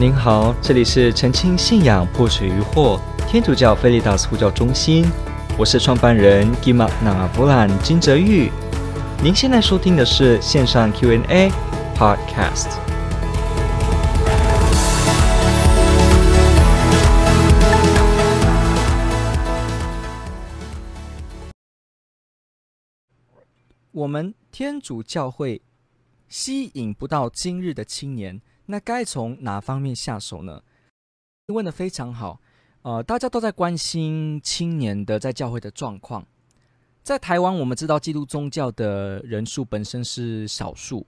您好，这里是澄清信仰破除疑惑天主教菲利达斯呼叫中心，我是创办人吉玛那布兰金泽玉。您现在收听的是线上 Q&A Podcast。我们天主教会吸引不到今日的青年。那该从哪方面下手呢？问的非常好，呃，大家都在关心青年的在教会的状况。在台湾，我们知道基督宗教的人数本身是少数。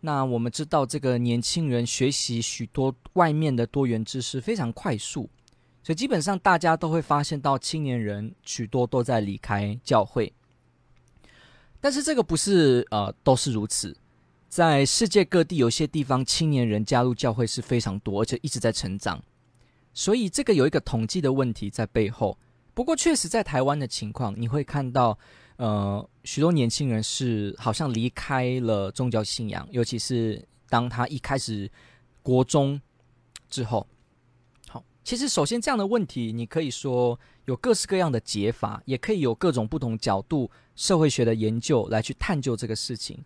那我们知道，这个年轻人学习许多外面的多元知识非常快速，所以基本上大家都会发现到青年人许多都在离开教会。但是这个不是呃都是如此。在世界各地，有些地方青年人加入教会是非常多，而且一直在成长。所以这个有一个统计的问题在背后。不过，确实在台湾的情况，你会看到，呃，许多年轻人是好像离开了宗教信仰，尤其是当他一开始国中之后。好，其实首先这样的问题，你可以说有各式各样的解法，也可以有各种不同角度社会学的研究来去探究这个事情。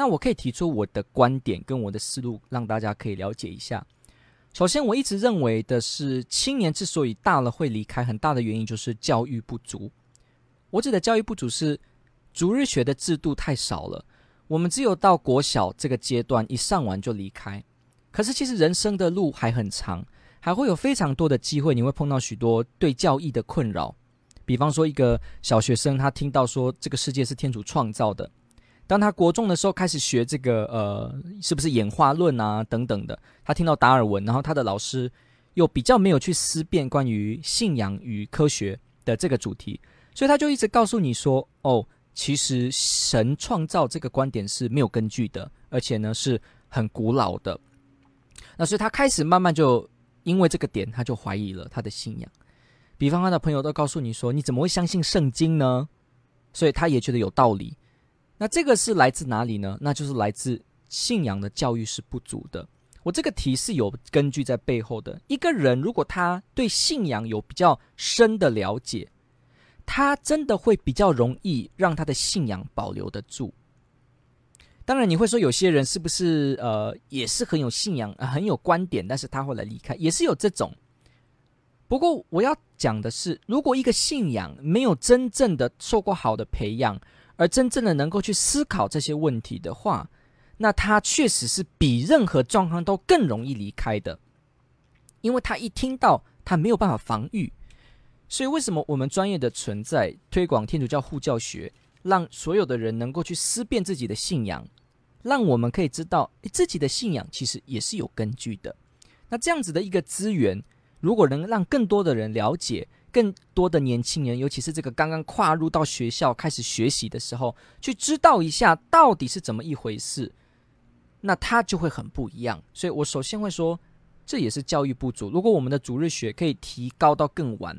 那我可以提出我的观点跟我的思路，让大家可以了解一下。首先，我一直认为的是，青年之所以大了会离开，很大的原因就是教育不足。我指的教育不足是逐日学的制度太少了，我们只有到国小这个阶段一上完就离开。可是其实人生的路还很长，还会有非常多的机会，你会碰到许多对教义的困扰。比方说，一个小学生他听到说这个世界是天主创造的。当他国中的时候开始学这个呃，是不是演化论啊等等的，他听到达尔文，然后他的老师又比较没有去思辨关于信仰与科学的这个主题，所以他就一直告诉你说，哦，其实神创造这个观点是没有根据的，而且呢是很古老的。那所以他开始慢慢就因为这个点，他就怀疑了他的信仰。比方他的朋友都告诉你说，你怎么会相信圣经呢？所以他也觉得有道理。那这个是来自哪里呢？那就是来自信仰的教育是不足的。我这个题是有根据在背后的。一个人如果他对信仰有比较深的了解，他真的会比较容易让他的信仰保留得住。当然，你会说有些人是不是呃也是很有信仰、很有观点，但是他后来离开，也是有这种。不过我要讲的是，如果一个信仰没有真正的受过好的培养，而真正的能够去思考这些问题的话，那他确实是比任何状况都更容易离开的，因为他一听到他没有办法防御，所以为什么我们专业的存在推广天主教护教学，让所有的人能够去思辨自己的信仰，让我们可以知道自己的信仰其实也是有根据的。那这样子的一个资源，如果能让更多的人了解。更多的年轻人，尤其是这个刚刚跨入到学校开始学习的时候，去知道一下到底是怎么一回事，那他就会很不一样。所以我首先会说，这也是教育不足。如果我们的主日学可以提高到更晚，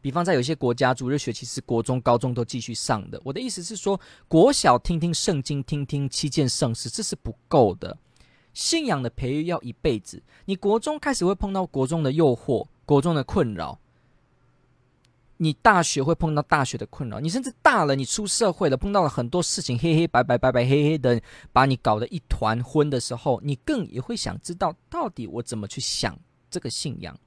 比方在有些国家，主日学其实国中、高中都继续上的。我的意思是说，国小听听圣经，听听七件圣事，这是不够的。信仰的培育要一辈子。你国中开始会碰到国中的诱惑，国中的困扰。你大学会碰到大学的困扰，你甚至大了，你出社会了，碰到了很多事情，黑黑白白白白黑黑的，把你搞得一团昏的时候，你更也会想知道，到底我怎么去想这个信仰。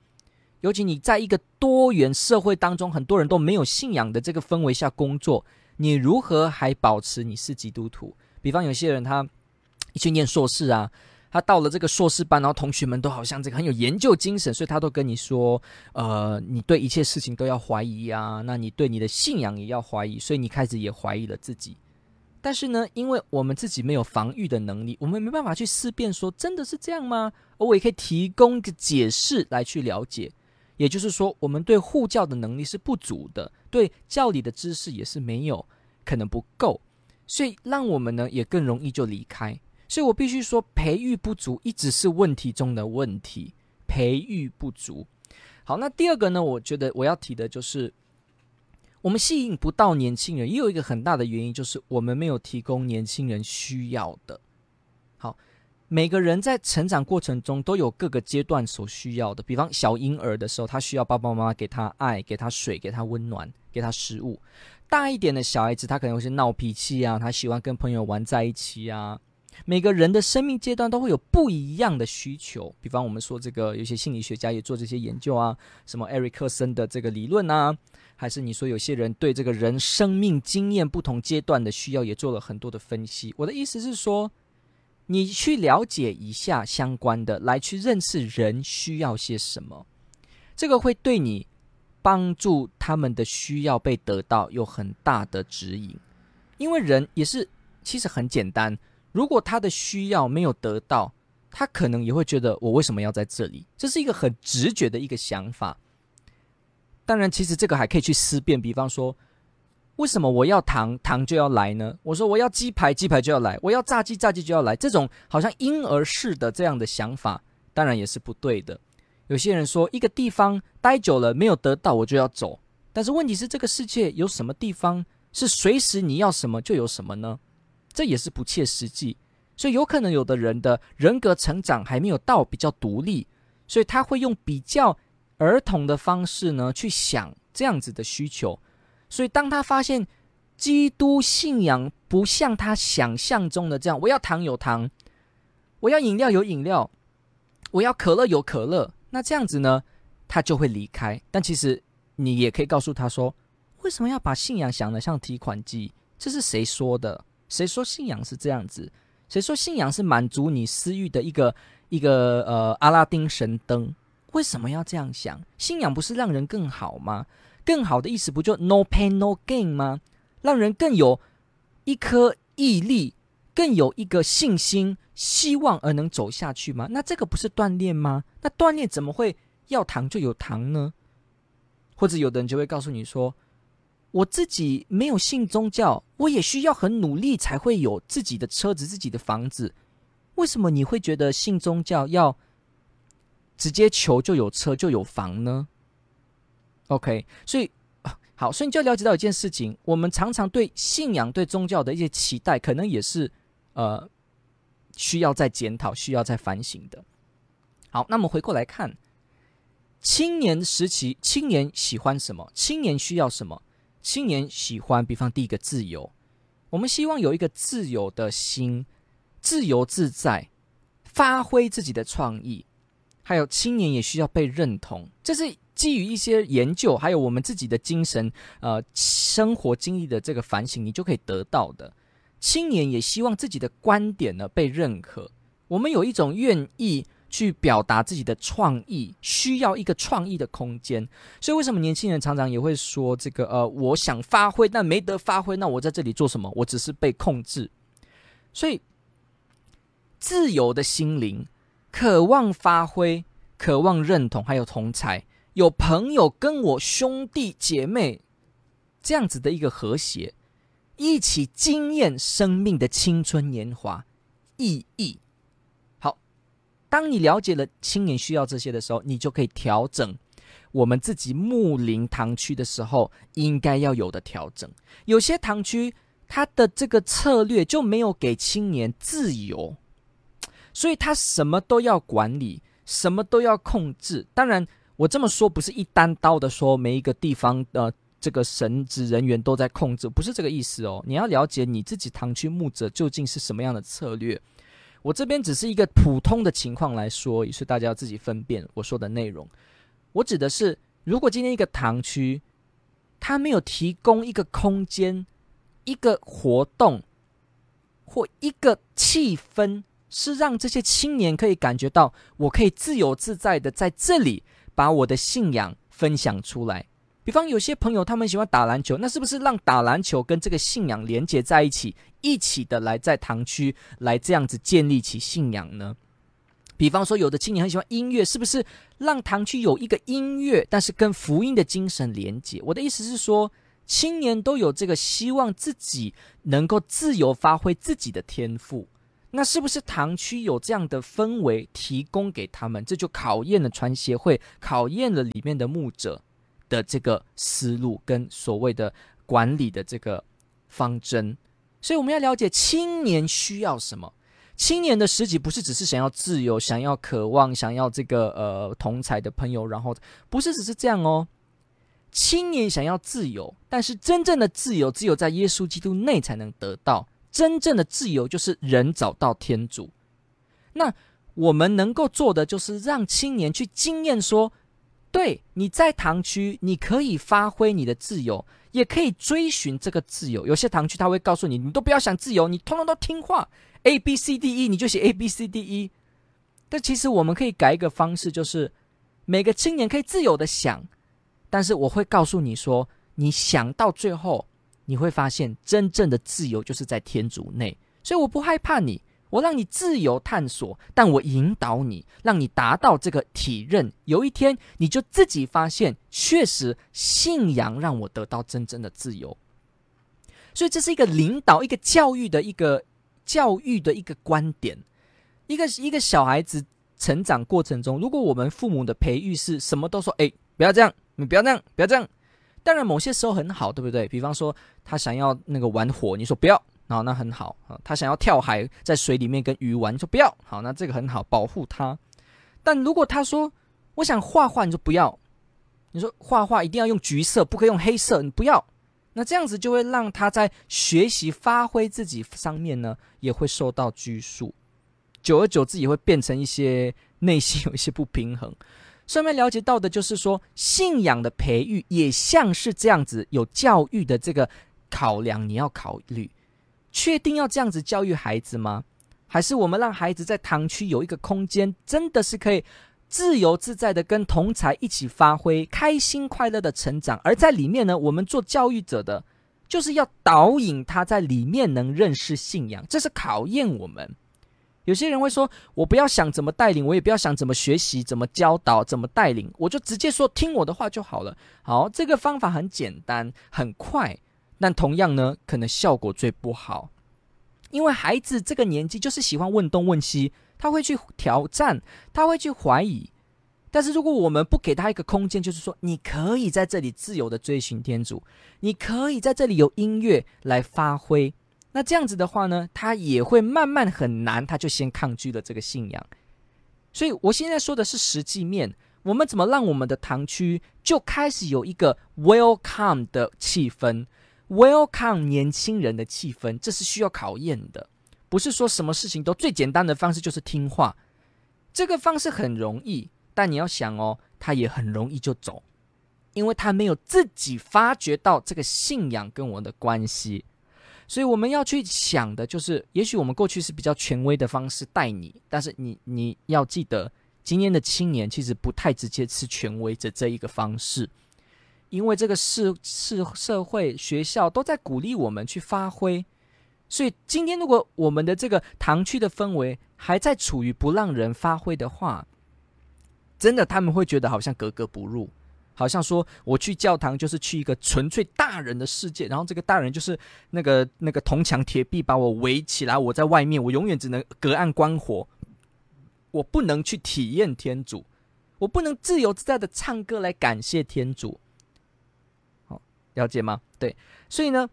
尤其你在一个多元社会当中，很多人都没有信仰的这个氛围下工作，你如何还保持你是基督徒？比方有些人他去念硕士啊。他到了这个硕士班，然后同学们都好像这个很有研究精神，所以他都跟你说，呃，你对一切事情都要怀疑啊，那你对你的信仰也要怀疑，所以你开始也怀疑了自己。但是呢，因为我们自己没有防御的能力，我们没办法去思辨说真的是这样吗？而我也可以提供一个解释来去了解，也就是说，我们对护教的能力是不足的，对教理的知识也是没有，可能不够，所以让我们呢也更容易就离开。所以我必须说，培育不足一直是问题中的问题。培育不足。好，那第二个呢？我觉得我要提的就是，我们吸引不到年轻人，也有一个很大的原因，就是我们没有提供年轻人需要的。好，每个人在成长过程中都有各个阶段所需要的，比方小婴儿的时候，他需要爸爸妈妈给他爱，给他水，给他温暖，给他食物。大一点的小孩子，他可能会是闹脾气啊，他喜欢跟朋友玩在一起啊。每个人的生命阶段都会有不一样的需求。比方我们说这个，有些心理学家也做这些研究啊，什么艾瑞克森的这个理论啊，还是你说有些人对这个人生命经验不同阶段的需要也做了很多的分析。我的意思是说，你去了解一下相关的，来去认识人需要些什么，这个会对你。帮助他们的需要被得到有很大的指引，因为人也是其实很简单。如果他的需要没有得到，他可能也会觉得我为什么要在这里？这是一个很直觉的一个想法。当然，其实这个还可以去思辨。比方说，为什么我要糖，糖就要来呢？我说我要鸡排，鸡排就要来；我要炸鸡，炸鸡就要来。这种好像婴儿式的这样的想法，当然也是不对的。有些人说，一个地方待久了没有得到，我就要走。但是问题是，这个世界有什么地方是随时你要什么就有什么呢？这也是不切实际。所以有可能有的人的人格成长还没有到比较独立，所以他会用比较儿童的方式呢去想这样子的需求。所以当他发现基督信仰不像他想象中的这样，我要糖有糖，我要饮料有饮料，我要可乐有可乐。那这样子呢，他就会离开。但其实你也可以告诉他说，为什么要把信仰想得像提款机？这是谁说的？谁说信仰是这样子？谁说信仰是满足你私欲的一个一个呃阿拉丁神灯？为什么要这样想？信仰不是让人更好吗？更好的意思不就 no pain no gain 吗？让人更有一颗毅力，更有一个信心。希望而能走下去吗？那这个不是锻炼吗？那锻炼怎么会要糖就有糖呢？或者有的人就会告诉你说：“我自己没有信宗教，我也需要很努力才会有自己的车子、自己的房子。为什么你会觉得信宗教要直接求就有车就有房呢？”OK，所以 好，所以你就了解到一件事情：我们常常对信仰、对宗教的一些期待，可能也是呃。需要再检讨、需要再反省的。好，那么回过来看，青年时期，青年喜欢什么？青年需要什么？青年喜欢，比方第一个自由，我们希望有一个自由的心，自由自在，发挥自己的创意。还有，青年也需要被认同，这是基于一些研究，还有我们自己的精神、呃，生活经历的这个反省，你就可以得到的。青年也希望自己的观点呢被认可。我们有一种愿意去表达自己的创意，需要一个创意的空间。所以，为什么年轻人常常也会说这个呃，我想发挥，但没得发挥，那我在这里做什么？我只是被控制。所以，自由的心灵，渴望发挥，渴望认同，还有同才，有朋友跟我兄弟姐妹这样子的一个和谐。一起经验生命的青春年华意义。当你了解了青年需要这些的时候，你就可以调整我们自己牧林堂区的时候应该要有的调整。有些堂区它的这个策略就没有给青年自由，所以他什么都要管理，什么都要控制。当然，我这么说不是一单刀的说每一个地方的。这个神职人员都在控制，不是这个意思哦。你要了解你自己堂区牧者究竟是什么样的策略。我这边只是一个普通的情况来说，也是大家要自己分辨我说的内容。我指的是，如果今天一个堂区，他没有提供一个空间、一个活动或一个气氛，是让这些青年可以感觉到，我可以自由自在的在这里把我的信仰分享出来。比方有些朋友他们喜欢打篮球，那是不是让打篮球跟这个信仰连接在一起，一起的来在堂区来这样子建立起信仰呢？比方说有的青年很喜欢音乐，是不是让堂区有一个音乐，但是跟福音的精神连接？我的意思是说，青年都有这个希望自己能够自由发挥自己的天赋，那是不是堂区有这样的氛围提供给他们？这就考验了传协会，考验了里面的牧者。的这个思路跟所谓的管理的这个方针，所以我们要了解青年需要什么。青年的时期不是只是想要自由、想要渴望、想要这个呃同才的朋友，然后不是只是这样哦。青年想要自由，但是真正的自由只有在耶稣基督内才能得到。真正的自由就是人找到天主。那我们能够做的就是让青年去经验说，对，你在堂区，你可以发挥你的自由，也可以追寻这个自由。有些堂区他会告诉你，你都不要想自由，你通通都听话，A B C D E，你就写 A B C D E。但其实我们可以改一个方式，就是每个青年可以自由的想。但是我会告诉你说，你想到最后，你会发现真正的自由就是在天主内。所以我不害怕你，我让你自由探索，但我引导你，让你达到这个体认。有一天，你就自己发现，确实信仰让我得到真正的自由。所以这是一个领导、一个教育的一个教育的一个观点。一个一个小孩子成长过程中，如果我们父母的培育是什么都说，哎，不要这样。你不要这样，不要这样。当然，某些时候很好，对不对？比方说，他想要那个玩火，你说不要，好，那很好啊。他想要跳海，在水里面跟鱼玩，你说不要，好，那这个很好，保护他。但如果他说我想画画，你说不要。你说画画一定要用橘色，不可以用黑色，你不要。那这样子就会让他在学习发挥自己上面呢，也会受到拘束。久而久之，也会变成一些内心有一些不平衡。顺便了解到的就是说，信仰的培育也像是这样子，有教育的这个考量，你要考虑，确定要这样子教育孩子吗？还是我们让孩子在堂区有一个空间，真的是可以自由自在的跟同才一起发挥，开心快乐的成长？而在里面呢，我们做教育者的，就是要导引他在里面能认识信仰，这是考验我们。有些人会说：“我不要想怎么带领，我也不要想怎么学习、怎么教导、怎么带领，我就直接说听我的话就好了。”好，这个方法很简单、很快，但同样呢，可能效果最不好。因为孩子这个年纪就是喜欢问东问西，他会去挑战，他会去怀疑。但是如果我们不给他一个空间，就是说你可以在这里自由的追寻天主，你可以在这里有音乐来发挥。那这样子的话呢，他也会慢慢很难，他就先抗拒了这个信仰。所以我现在说的是实际面，我们怎么让我们的堂区就开始有一个 welcome 的气氛，welcome 年轻人的气氛，这是需要考验的。不是说什么事情都最简单的方式就是听话，这个方式很容易，但你要想哦，他也很容易就走，因为他没有自己发觉到这个信仰跟我的关系。所以我们要去想的就是，也许我们过去是比较权威的方式带你，但是你你要记得，今天的青年其实不太直接吃权威的这一个方式，因为这个社社社会学校都在鼓励我们去发挥，所以今天如果我们的这个堂区的氛围还在处于不让人发挥的话，真的他们会觉得好像格格不入。好像说我去教堂就是去一个纯粹大人的世界，然后这个大人就是那个那个铜墙铁壁把我围起来，我在外面，我永远只能隔岸观火，我不能去体验天主，我不能自由自在的唱歌来感谢天主。了解吗？对，所以呢，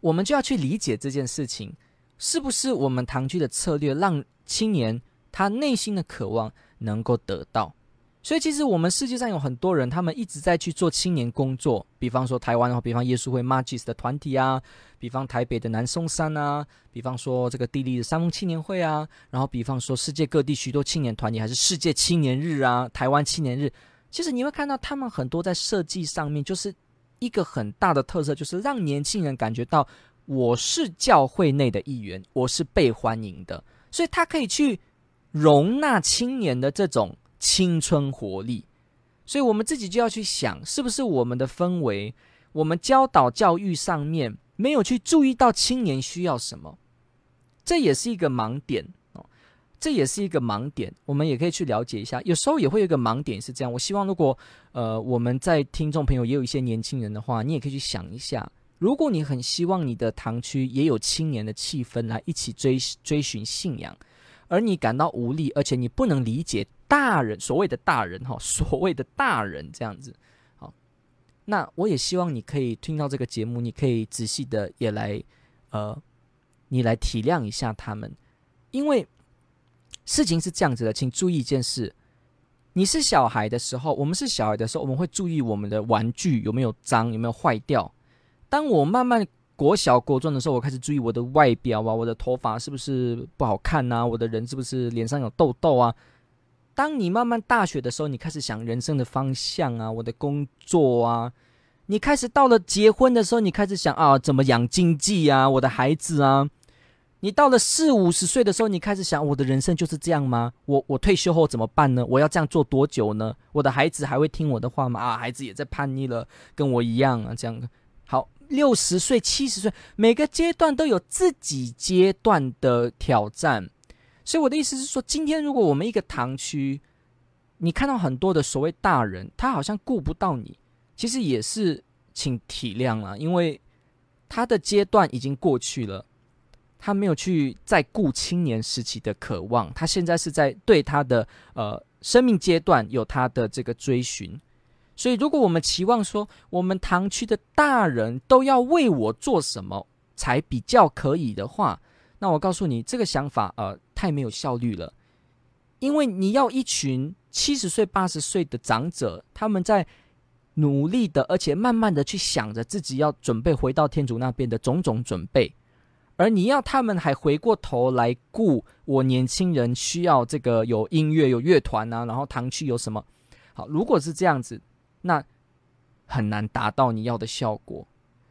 我们就要去理解这件事情，是不是我们唐居的策略让青年他内心的渴望能够得到？所以，其实我们世界上有很多人，他们一直在去做青年工作。比方说台湾的话，比方耶稣会 Magis 的团体啊，比方台北的南松山啊，比方说这个地利的三峰青年会啊，然后比方说世界各地许多青年团体，还是世界青年日啊，台湾青年日。其实你会看到他们很多在设计上面，就是一个很大的特色，就是让年轻人感觉到我是教会内的一员，我是被欢迎的，所以他可以去容纳青年的这种。青春活力，所以我们自己就要去想，是不是我们的氛围，我们教导教育上面没有去注意到青年需要什么，这也是一个盲点，这也是一个盲点，我们也可以去了解一下。有时候也会有一个盲点是这样，我希望如果呃我们在听众朋友也有一些年轻人的话，你也可以去想一下，如果你很希望你的堂区也有青年的气氛来一起追追寻信仰。而你感到无力，而且你不能理解大人所谓的大人哈，所谓的大人这样子，好，那我也希望你可以听到这个节目，你可以仔细的也来，呃，你来体谅一下他们，因为事情是这样子的，请注意一件事：你是小孩的时候，我们是小孩的时候，我们会注意我们的玩具有没有脏，有没有坏掉。当我慢慢国小、国中的时候，我开始注意我的外表啊，我的头发是不是不好看啊，我的人是不是脸上有痘痘啊。当你慢慢大学的时候，你开始想人生的方向啊，我的工作啊。你开始到了结婚的时候，你开始想啊，怎么养经济啊，我的孩子啊。你到了四五十岁的时候，你开始想，我的人生就是这样吗？我我退休后怎么办呢？我要这样做多久呢？我的孩子还会听我的话吗？啊，孩子也在叛逆了，跟我一样啊，这样。好，六十岁、七十岁，每个阶段都有自己阶段的挑战。所以我的意思是说，今天如果我们一个堂区，你看到很多的所谓大人，他好像顾不到你。其实也是，请体谅了，因为他的阶段已经过去了，他没有去再顾青年时期的渴望，他现在是在对他的呃生命阶段有他的这个追寻，所以如果我们期望说我们堂区的大人都要为我做什么才比较可以的话，那我告诉你，这个想法呃太没有效率了，因为你要一群七十岁八十岁的长者，他们在。努力的，而且慢慢的去想着自己要准备回到天主那边的种种准备，而你要他们还回过头来顾我年轻人需要这个有音乐有乐团啊，然后堂区有什么？好，如果是这样子，那很难达到你要的效果。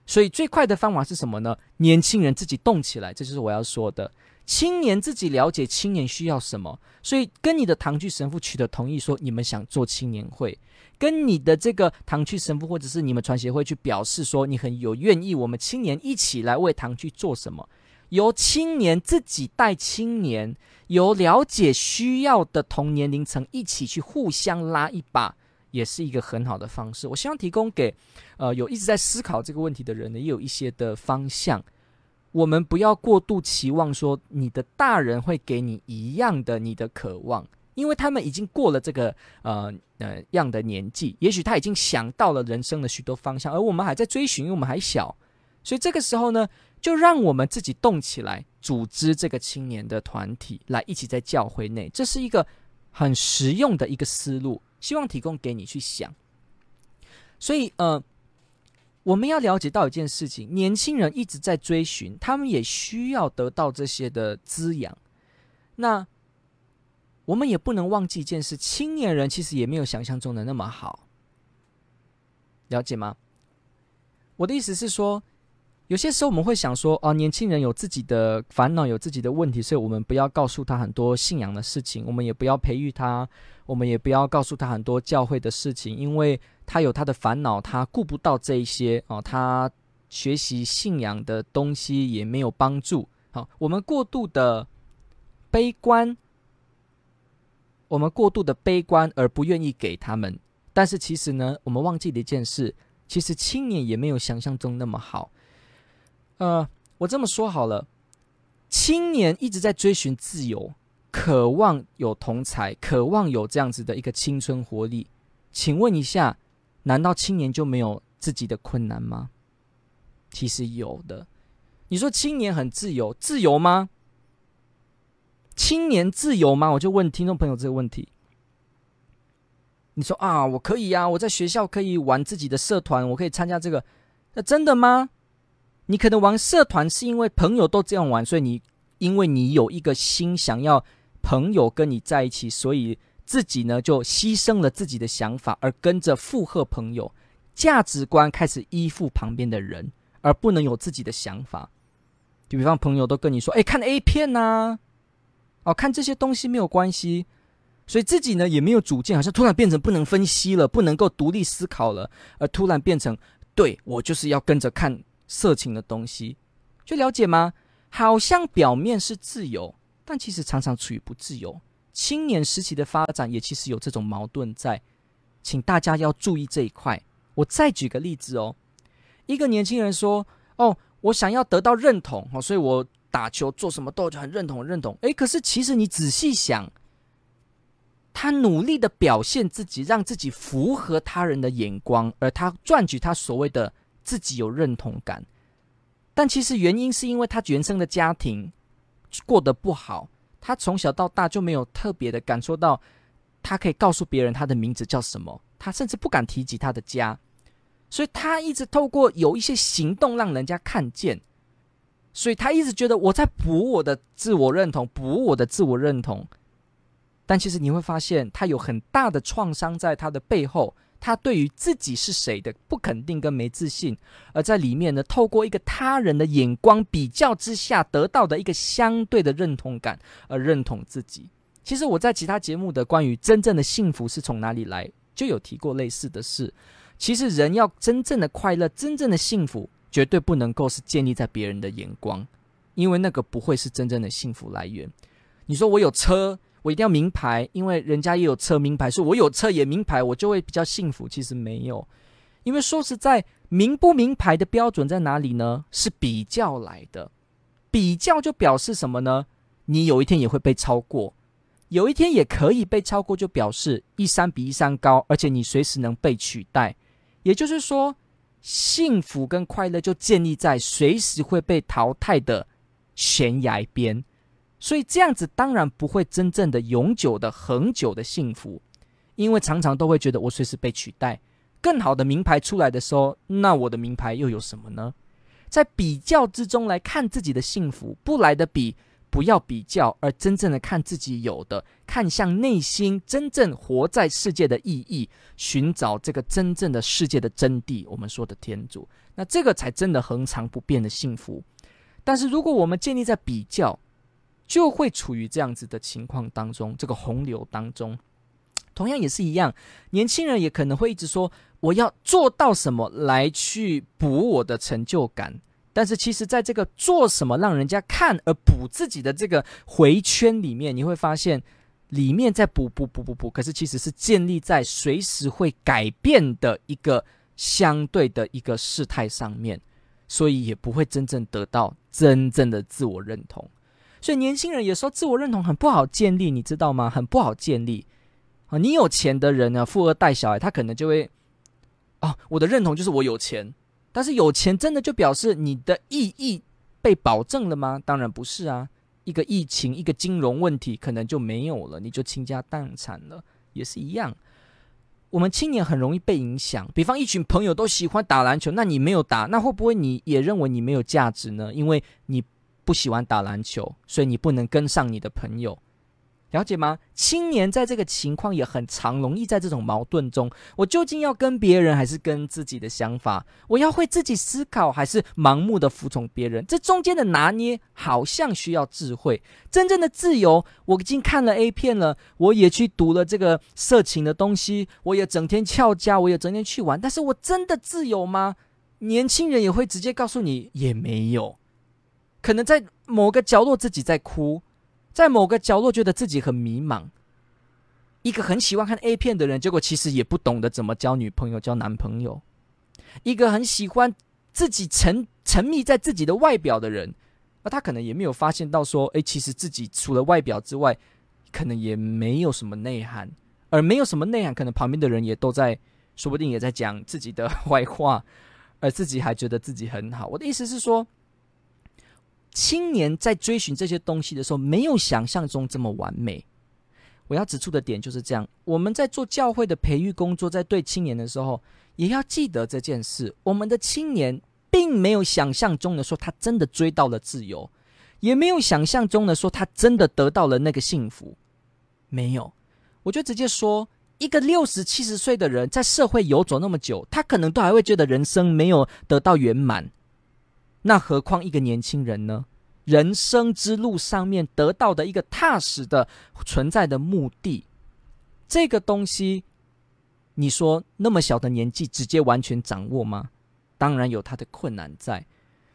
所以最快的方法是什么呢？年轻人自己动起来，这就是我要说的。青年自己了解青年需要什么，所以跟你的堂区神父取得同意，说你们想做青年会，跟你的这个堂区神父或者是你们传协会去表示说你很有愿意，我们青年一起来为堂区做什么，由青年自己带青年，由了解需要的同年龄层一起去互相拉一把，也是一个很好的方式。我希望提供给呃有一直在思考这个问题的人呢，也有一些的方向。我们不要过度期望说你的大人会给你一样的你的渴望，因为他们已经过了这个呃呃样的年纪，也许他已经想到了人生的许多方向，而我们还在追寻，因为我们还小，所以这个时候呢，就让我们自己动起来，组织这个青年的团体，来一起在教会内，这是一个很实用的一个思路，希望提供给你去想。所以呃。我们要了解到一件事情：年轻人一直在追寻，他们也需要得到这些的滋养。那我们也不能忘记一件事：青年人其实也没有想象中的那么好。了解吗？我的意思是说，有些时候我们会想说，哦，年轻人有自己的烦恼，有自己的问题，所以我们不要告诉他很多信仰的事情，我们也不要培育他，我们也不要告诉他很多教会的事情，因为。他有他的烦恼，他顾不到这一些哦。他学习信仰的东西也没有帮助。好，我们过度的悲观，我们过度的悲观而不愿意给他们。但是其实呢，我们忘记了一件事，其实青年也没有想象中那么好。呃，我这么说好了，青年一直在追寻自由，渴望有同才，渴望有这样子的一个青春活力。请问一下。难道青年就没有自己的困难吗？其实有的。你说青年很自由，自由吗？青年自由吗？我就问听众朋友这个问题。你说啊，我可以呀，我在学校可以玩自己的社团，我可以参加这个。那真的吗？你可能玩社团是因为朋友都这样玩，所以你因为你有一个心想要朋友跟你在一起，所以。自己呢，就牺牲了自己的想法，而跟着附和朋友，价值观开始依附旁边的人，而不能有自己的想法。就比方朋友都跟你说：“哎，看 A 片呐，哦，看这些东西没有关系。”所以自己呢也没有主见，好像突然变成不能分析了，不能够独立思考了，而突然变成对我就是要跟着看色情的东西，就了解吗？好像表面是自由，但其实常常处于不自由。青年时期的发展也其实有这种矛盾在，请大家要注意这一块。我再举个例子哦，一个年轻人说：“哦，我想要得到认同，所以我打球做什么都很认同，认同。”诶，可是其实你仔细想，他努力的表现自己，让自己符合他人的眼光，而他赚取他所谓的自己有认同感，但其实原因是因为他原生的家庭过得不好。他从小到大就没有特别的感受到，他可以告诉别人他的名字叫什么，他甚至不敢提及他的家，所以他一直透过有一些行动让人家看见，所以他一直觉得我在补我的自我认同，补我的自我认同，但其实你会发现，他有很大的创伤在他的背后。他对于自己是谁的不肯定跟没自信，而在里面呢，透过一个他人的眼光比较之下得到的一个相对的认同感而认同自己。其实我在其他节目的关于真正的幸福是从哪里来，就有提过类似的事。其实人要真正的快乐、真正的幸福，绝对不能够是建立在别人的眼光，因为那个不会是真正的幸福来源。你说我有车。我一定要名牌，因为人家也有车名牌，所以我有车也名牌，我就会比较幸福。其实没有，因为说实在，名不名牌的标准在哪里呢？是比较来的，比较就表示什么呢？你有一天也会被超过，有一天也可以被超过，就表示一山比一山高，而且你随时能被取代。也就是说，幸福跟快乐就建立在随时会被淘汰的悬崖边。所以这样子当然不会真正的永久的恒久的幸福，因为常常都会觉得我随时被取代。更好的名牌出来的时候，那我的名牌又有什么呢？在比较之中来看自己的幸福，不来的比，不要比较，而真正的看自己有的，看向内心真正活在世界的意义，寻找这个真正的世界的真谛。我们说的天主，那这个才真的恒常不变的幸福。但是如果我们建立在比较，就会处于这样子的情况当中，这个洪流当中，同样也是一样，年轻人也可能会一直说我要做到什么来去补我的成就感，但是其实在这个做什么让人家看而补自己的这个回圈里面，你会发现里面在补补补补补，可是其实是建立在随时会改变的一个相对的一个事态上面，所以也不会真正得到真正的自我认同。所以年轻人有时候自我认同很不好建立，你知道吗？很不好建立啊！你有钱的人呢，富二代小孩，他可能就会啊，我的认同就是我有钱。但是有钱真的就表示你的意义被保证了吗？当然不是啊！一个疫情，一个金融问题，可能就没有了，你就倾家荡产了，也是一样。我们青年很容易被影响，比方一群朋友都喜欢打篮球，那你没有打，那会不会你也认为你没有价值呢？因为你。不喜欢打篮球，所以你不能跟上你的朋友，了解吗？青年在这个情况也很常，容易在这种矛盾中，我究竟要跟别人，还是跟自己的想法？我要会自己思考，还是盲目的服从别人？这中间的拿捏，好像需要智慧。真正的自由，我已经看了 A 片了，我也去读了这个色情的东西，我也整天翘家，我也整天去玩，但是我真的自由吗？年轻人也会直接告诉你，也没有。可能在某个角落自己在哭，在某个角落觉得自己很迷茫。一个很喜欢看 A 片的人，结果其实也不懂得怎么交女朋友、交男朋友。一个很喜欢自己沉沉迷在自己的外表的人，那他可能也没有发现到说，诶，其实自己除了外表之外，可能也没有什么内涵。而没有什么内涵，可能旁边的人也都在，说不定也在讲自己的 坏话，而自己还觉得自己很好。我的意思是说。青年在追寻这些东西的时候，没有想象中这么完美。我要指出的点就是这样：我们在做教会的培育工作，在对青年的时候，也要记得这件事。我们的青年并没有想象中的说他真的追到了自由，也没有想象中的说他真的得到了那个幸福。没有，我就直接说，一个六十七十岁的人在社会游走那么久，他可能都还会觉得人生没有得到圆满。那何况一个年轻人呢？人生之路上面得到的一个踏实的存在的目的，这个东西，你说那么小的年纪直接完全掌握吗？当然有他的困难在。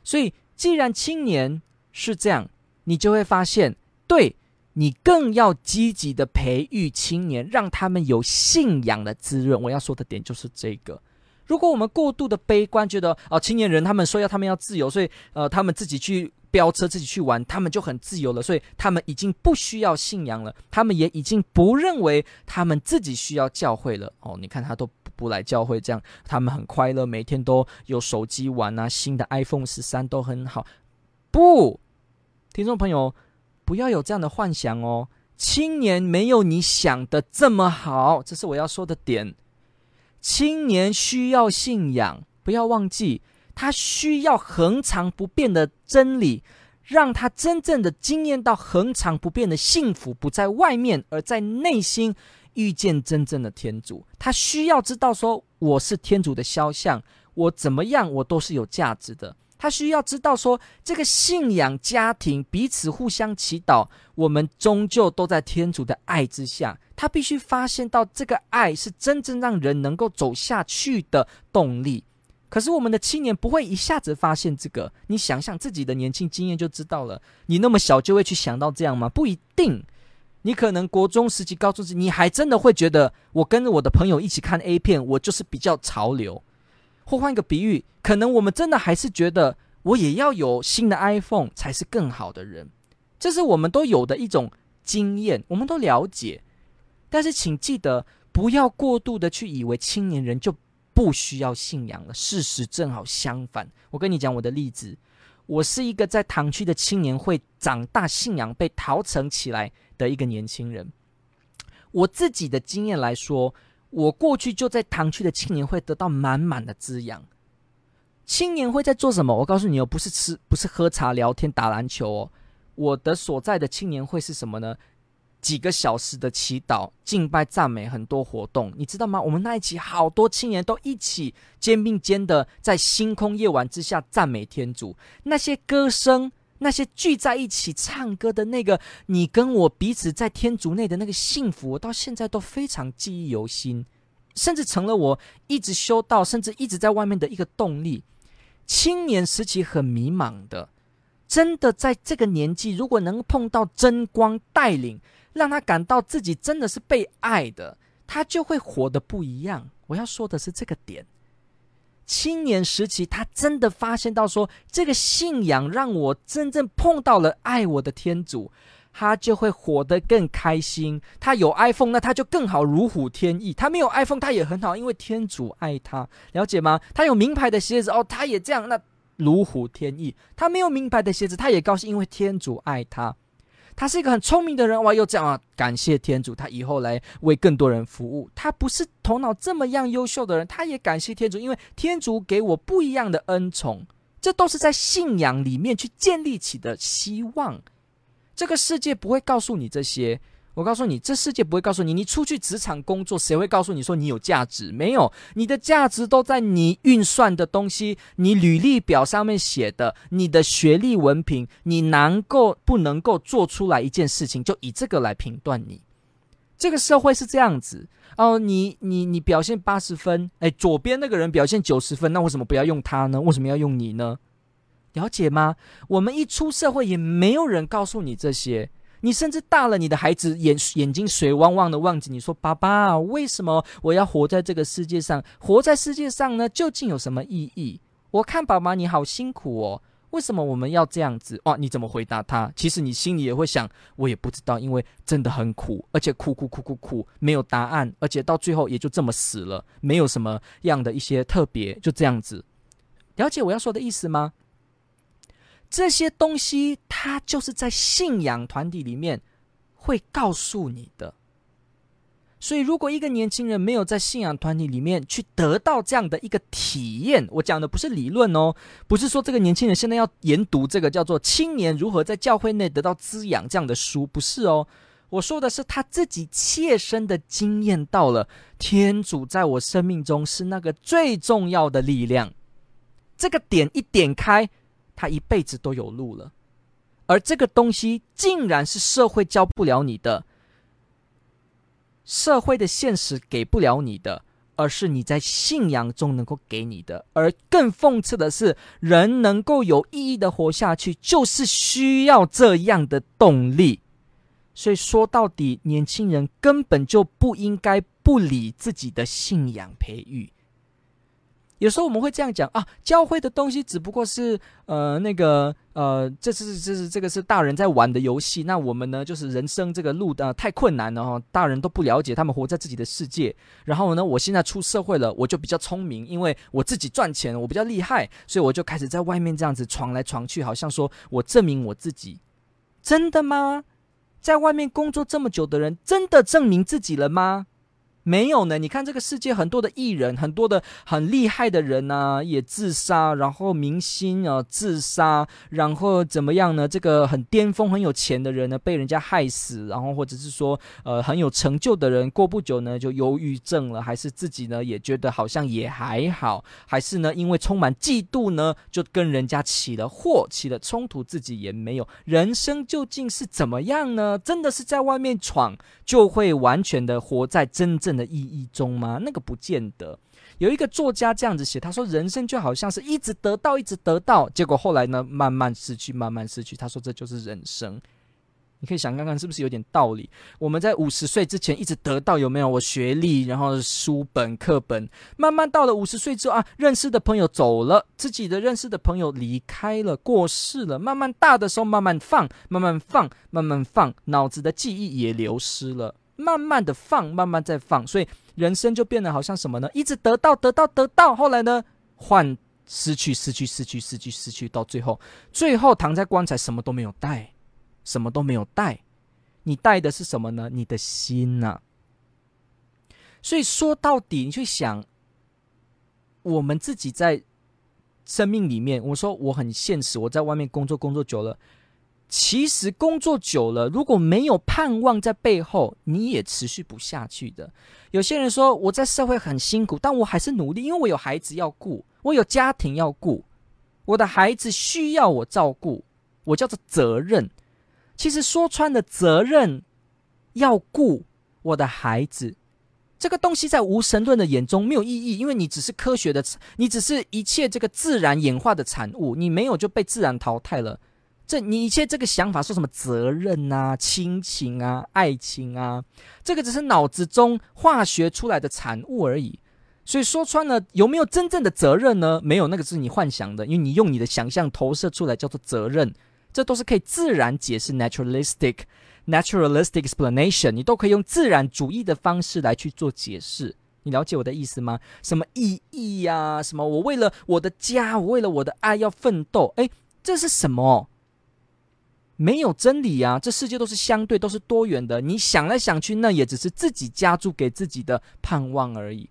所以，既然青年是这样，你就会发现，对，你更要积极的培育青年，让他们有信仰的滋润。我要说的点就是这个。如果我们过度的悲观，觉得啊，青年人他们说要他们要自由，所以呃，他们自己去飙车，自己去玩，他们就很自由了，所以他们已经不需要信仰了，他们也已经不认为他们自己需要教会了。哦，你看他都不来教会，这样他们很快乐，每天都有手机玩啊，新的 iPhone 十三都很好。不，听众朋友，不要有这样的幻想哦。青年没有你想的这么好，这是我要说的点。青年需要信仰，不要忘记，他需要恒常不变的真理，让他真正的经验到恒常不变的幸福，不在外面，而在内心遇见真正的天主。他需要知道说，我是天主的肖像，我怎么样，我都是有价值的。他需要知道说，这个信仰家庭彼此互相祈祷，我们终究都在天主的爱之下。他必须发现到这个爱是真正让人能够走下去的动力。可是我们的青年不会一下子发现这个。你想想自己的年轻经验就知道了。你那么小就会去想到这样吗？不一定。你可能国中时期、高中时，你还真的会觉得，我跟着我的朋友一起看 A 片，我就是比较潮流。或换一个比喻，可能我们真的还是觉得我也要有新的 iPhone 才是更好的人，这是我们都有的一种经验，我们都了解。但是请记得，不要过度的去以为青年人就不需要信仰了。事实正好相反。我跟你讲我的例子，我是一个在堂区的青年会长大，信仰被陶成起来的一个年轻人。我自己的经验来说。我过去就在堂区的青年会得到满满的滋养。青年会在做什么？我告诉你哦，不是吃，不是喝茶、聊天、打篮球哦。我的所在的青年会是什么呢？几个小时的祈祷、敬拜、赞美，很多活动，你知道吗？我们那一起好多青年都一起肩并肩的在星空夜晚之下赞美天主，那些歌声。那些聚在一起唱歌的那个，你跟我彼此在天主内的那个幸福，我到现在都非常记忆犹新，甚至成了我一直修道，甚至一直在外面的一个动力。青年时期很迷茫的，真的在这个年纪，如果能碰到真光带领，让他感到自己真的是被爱的，他就会活得不一样。我要说的是这个点。青年时期，他真的发现到说，这个信仰让我真正碰到了爱我的天主，他就会活得更开心。他有 iPhone，那他就更好，如虎添翼；他没有 iPhone，他也很好，因为天主爱他，了解吗？他有名牌的鞋子，哦，他也这样，那如虎添翼。他没有名牌的鞋子，他也高兴，因为天主爱他。他是一个很聪明的人，哇，又这样啊！感谢天主，他以后来为更多人服务。他不是头脑这么样优秀的人，他也感谢天主，因为天主给我不一样的恩宠。这都是在信仰里面去建立起的希望。这个世界不会告诉你这些。我告诉你，这世界不会告诉你，你出去职场工作，谁会告诉你说你有价值？没有，你的价值都在你运算的东西，你履历表上面写的，你的学历文凭，你能够不能够做出来一件事情，就以这个来评断你。这个社会是这样子哦，你你你表现八十分，哎，左边那个人表现九十分，那为什么不要用他呢？为什么要用你呢？了解吗？我们一出社会，也没有人告诉你这些。你甚至大了，你的孩子眼眼睛水汪汪的望着你说：“爸爸，为什么我要活在这个世界上？活在世界上呢，究竟有什么意义？”我看爸爸你好辛苦哦，为什么我们要这样子？哇，你怎么回答他？其实你心里也会想，我也不知道，因为真的很苦，而且苦苦苦苦苦，没有答案，而且到最后也就这么死了，没有什么样的一些特别，就这样子。了解我要说的意思吗？这些东西，它就是在信仰团体里面会告诉你的。所以，如果一个年轻人没有在信仰团体里面去得到这样的一个体验，我讲的不是理论哦，不是说这个年轻人现在要研读这个叫做《青年如何在教会内得到滋养》这样的书，不是哦。我说的是他自己切身的经验到了，天主在我生命中是那个最重要的力量。这个点一点开。他一辈子都有路了，而这个东西竟然是社会教不了你的，社会的现实给不了你的，而是你在信仰中能够给你的。而更讽刺的是，人能够有意义的活下去，就是需要这样的动力。所以说到底，年轻人根本就不应该不理自己的信仰培育。有时候我们会这样讲啊，教会的东西只不过是呃那个呃，这是这是这个是大人在玩的游戏。那我们呢，就是人生这个路的、呃、太困难了哈，大人都不了解，他们活在自己的世界。然后呢，我现在出社会了，我就比较聪明，因为我自己赚钱，我比较厉害，所以我就开始在外面这样子闯来闯去，好像说我证明我自己。真的吗？在外面工作这么久的人，真的证明自己了吗？没有呢，你看这个世界很多的艺人，很多的很厉害的人啊，也自杀，然后明星啊自杀，然后怎么样呢？这个很巅峰、很有钱的人呢，被人家害死，然后或者是说，呃，很有成就的人，过不久呢就忧郁症了，还是自己呢也觉得好像也还好，还是呢因为充满嫉妒呢，就跟人家起了祸，起了冲突，自己也没有。人生究竟是怎么样呢？真的是在外面闯，就会完全的活在真正的意义中吗？那个不见得。有一个作家这样子写，他说：“人生就好像是一直得到，一直得到，结果后来呢，慢慢失去，慢慢失去。”他说：“这就是人生。”你可以想看看是不是有点道理？我们在五十岁之前一直得到，有没有？我学历，然后书本、课本，慢慢到了五十岁之后啊，认识的朋友走了，自己的认识的朋友离开了，过世了。慢慢大的时候，慢慢放，慢慢放，慢慢放，脑子的记忆也流失了。慢慢的放，慢慢再放，所以人生就变得好像什么呢？一直得到，得到，得到，后来呢，换失去，失去，失去，失去，失去，到最后，最后躺在棺材，什么都没有带，什么都没有带。你带的是什么呢？你的心呐。所以说到底，你去想，我们自己在生命里面，我说我很现实，我在外面工作，工作久了。其实工作久了，如果没有盼望在背后，你也持续不下去的。有些人说我在社会很辛苦，但我还是努力，因为我有孩子要顾，我有家庭要顾，我的孩子需要我照顾，我叫做责任。其实说穿了，责任要顾我的孩子，这个东西在无神论的眼中没有意义，因为你只是科学的，你只是一切这个自然演化的产物，你没有就被自然淘汰了。这你一切这个想法说什么责任啊、亲情啊、爱情啊，这个只是脑子中化学出来的产物而已。所以说穿了，有没有真正的责任呢？没有，那个是你幻想的，因为你用你的想象投射出来叫做责任。这都是可以自然解释 （naturalistic, naturalistic explanation），你都可以用自然主义的方式来去做解释。你了解我的意思吗？什么意义呀？什么我为了我的家，我为了我的爱要奋斗？诶，这是什么？没有真理啊！这世界都是相对，都是多元的。你想来想去，那也只是自己加注给自己的盼望而已。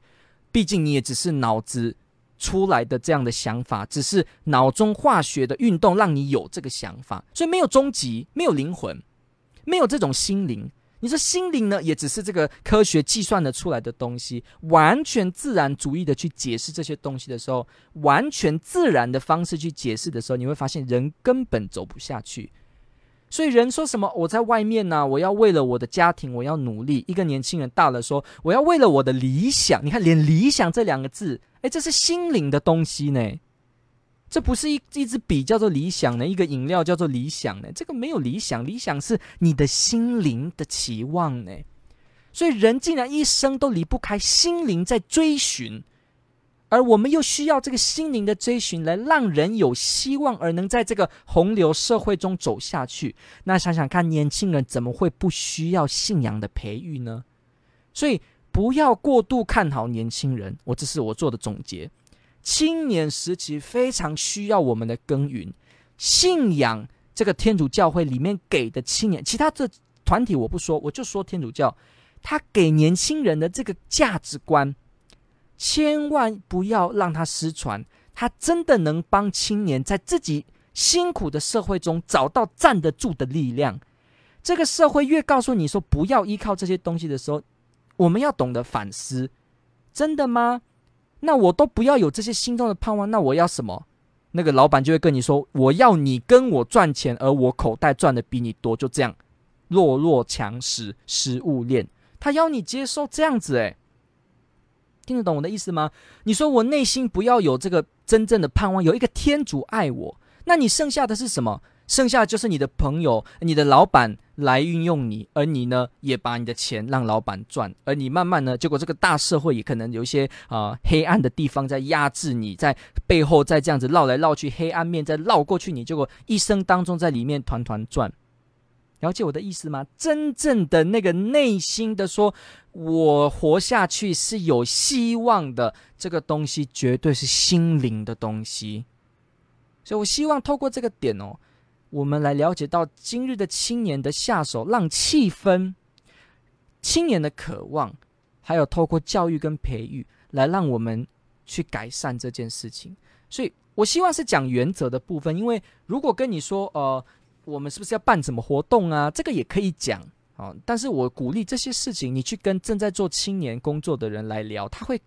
毕竟你也只是脑子出来的这样的想法，只是脑中化学的运动让你有这个想法，所以没有终极，没有灵魂，没有这种心灵。你说心灵呢，也只是这个科学计算的出来的东西。完全自然主义的去解释这些东西的时候，完全自然的方式去解释的时候，你会发现人根本走不下去。所以人说什么？我在外面呢、我要为了我的家庭，我要努力。一个年轻人大了说，我要为了我的理想。你看，连理想这两个字，哎，这是心灵的东西呢。这不是一一支笔叫做理想呢，一个饮料叫做理想呢。这个没有理想，理想是你的心灵的期望呢。所以人竟然一生都离不开心灵在追寻。而我们又需要这个心灵的追寻来让人有希望，而能在这个洪流社会中走下去。那想想看，年轻人怎么会不需要信仰的培育呢？所以不要过度看好年轻人。我这是我做的总结。青年时期非常需要我们的耕耘，信仰这个天主教会里面给的青年，其他的团体我不说，我就说天主教，他给年轻人的这个价值观。千万不要让他失传，他真的能帮青年在自己辛苦的社会中找到站得住的力量。这个社会越告诉你说不要依靠这些东西的时候，我们要懂得反思：真的吗？那我都不要有这些心中的盼望，那我要什么？那个老板就会跟你说：我要你跟我赚钱，而我口袋赚的比你多，就这样，弱肉强食，食物链。他要你接受这样子，诶。听得懂我的意思吗？你说我内心不要有这个真正的盼望，有一个天主爱我，那你剩下的是什么？剩下就是你的朋友、你的老板来运用你，而你呢，也把你的钱让老板赚，而你慢慢呢，结果这个大社会也可能有一些啊、黑暗的地方在压制你，在背后在这样子绕来绕去，黑暗面在绕过去，你结果一生当中在里面团团转。了解我的意思吗？真正的那个内心的说，我活下去是有希望的，这个东西绝对是心灵的东西。所以我希望透过这个点哦，我们来了解到今日的青年的下手，让气氛、青年的渴望，还有透过教育跟培育，来让我们去改善这件事情。所以我希望是讲原则的部分，因为如果跟你说，呃，我们是不是要办什么活动啊？这个也可以讲。啊！但是我鼓励这些事情，你去跟正在做青年工作的人来聊，他会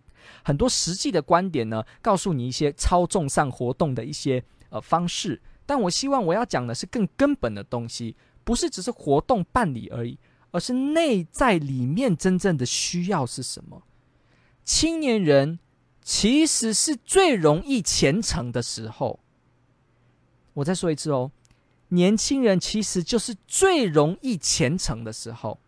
很多实际的观点呢，告诉你一些操纵上活动的一些呃方式。但我希望我要讲的是更根本的东西，不是只是活动办理而已，而是内在里面真正的需要是什么。青年人其实是最容易虔诚的时候。我再说一次哦。年轻人其实就是最容易虔诚的时候，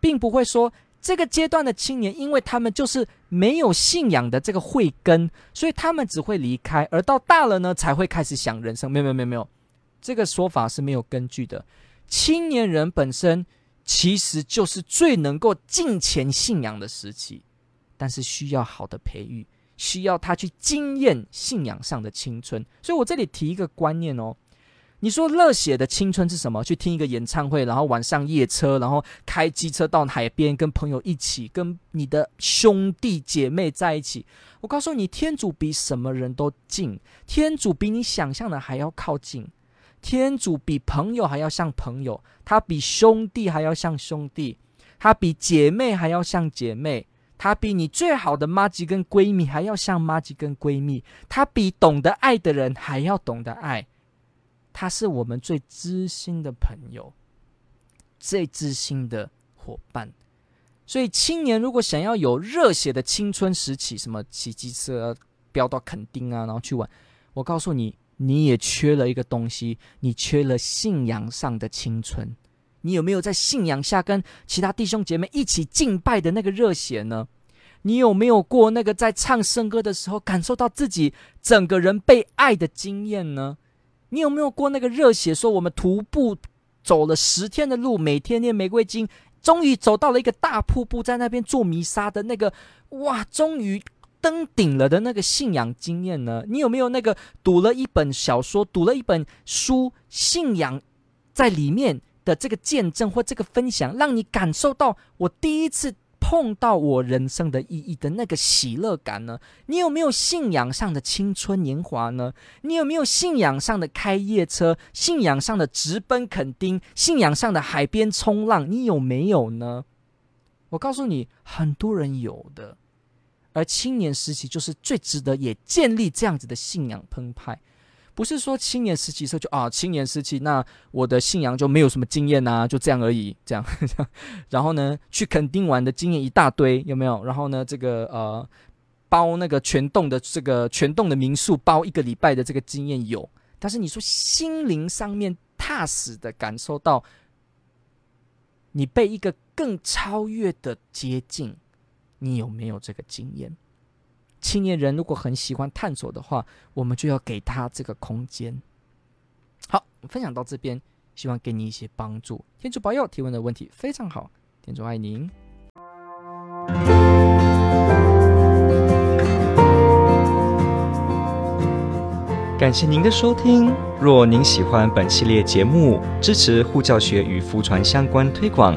并不会说这个阶段的青年，因为他们就是没有信仰的这个慧根，所以他们只会离开，而到大了呢才会开始想人生。没有没有没有没有，这个说法是没有根据的。青年人本身其实就是最能够敬虔信仰的时期，但是需要好的培育，需要他去经验信仰上的青春。所以我这里提一个观念哦。你说热血的青春是什么？去听一个演唱会，然后晚上夜车，然后开机车到海边，跟朋友一起，跟你的兄弟姐妹在一起。我告诉你，天主比什么人都近，天主比你想象的还要靠近，天主比朋友还要像朋友，他比兄弟还要像兄弟，他比姐妹还要像姐妹，他比你最好的妈吉跟闺蜜还要像妈吉跟闺蜜，他比懂得爱的人还要懂得爱。他是我们最知心的朋友，最知心的伙伴。所以，青年如果想要有热血的青春时期，什么骑机车飙到垦丁啊，然后去玩，我告诉你，你也缺了一个东西，你缺了信仰上的青春。你有没有在信仰下跟其他弟兄姐妹一起敬拜的那个热血呢？你有没有过那个在唱圣歌的时候，感受到自己整个人被爱的经验呢？你有没有过那个热血？说我们徒步走了十天的路，每天念玫瑰经，终于走到了一个大瀑布，在那边做弥撒的那个，哇，终于登顶了的那个信仰经验呢？你有没有那个读了一本小说，读了一本书，信仰在里面的这个见证或这个分享，让你感受到我第一次。碰到我人生的意义的那个喜乐感呢？你有没有信仰上的青春年华呢？你有没有信仰上的开夜车？信仰上的直奔垦丁？信仰上的海边冲浪？你有没有呢？我告诉你，很多人有的。而青年时期就是最值得也建立这样子的信仰澎湃。不是说青年时期时候就啊，青年时期那我的信仰就没有什么经验呐、啊，就这样而已，这样，然后呢，去垦丁玩的经验一大堆，有没有？然后呢，这个呃，包那个全栋的这个全栋的民宿包一个礼拜的这个经验有，但是你说心灵上面踏实的感受到，你被一个更超越的接近，你有没有这个经验？青年人如果很喜欢探索的话，我们就要给他这个空间。好，分享到这边，希望给你一些帮助。天主保佑，提问的问题非常好，天主爱您。感谢您的收听。若您喜欢本系列节目，支持护教学与福传相关推广，